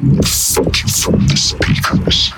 funky from the speakers.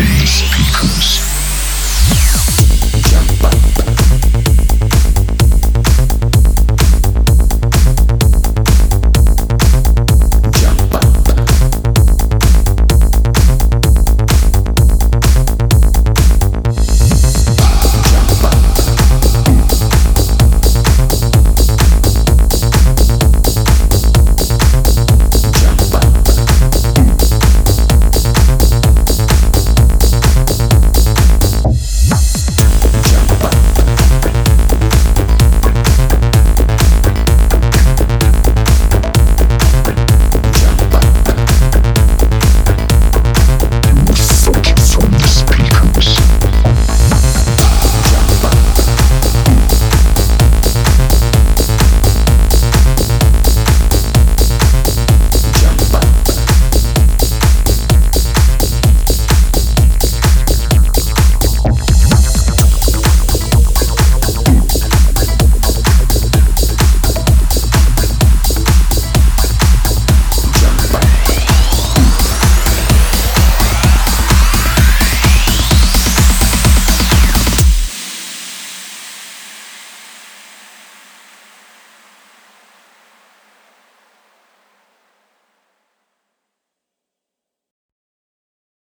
Face Speakers.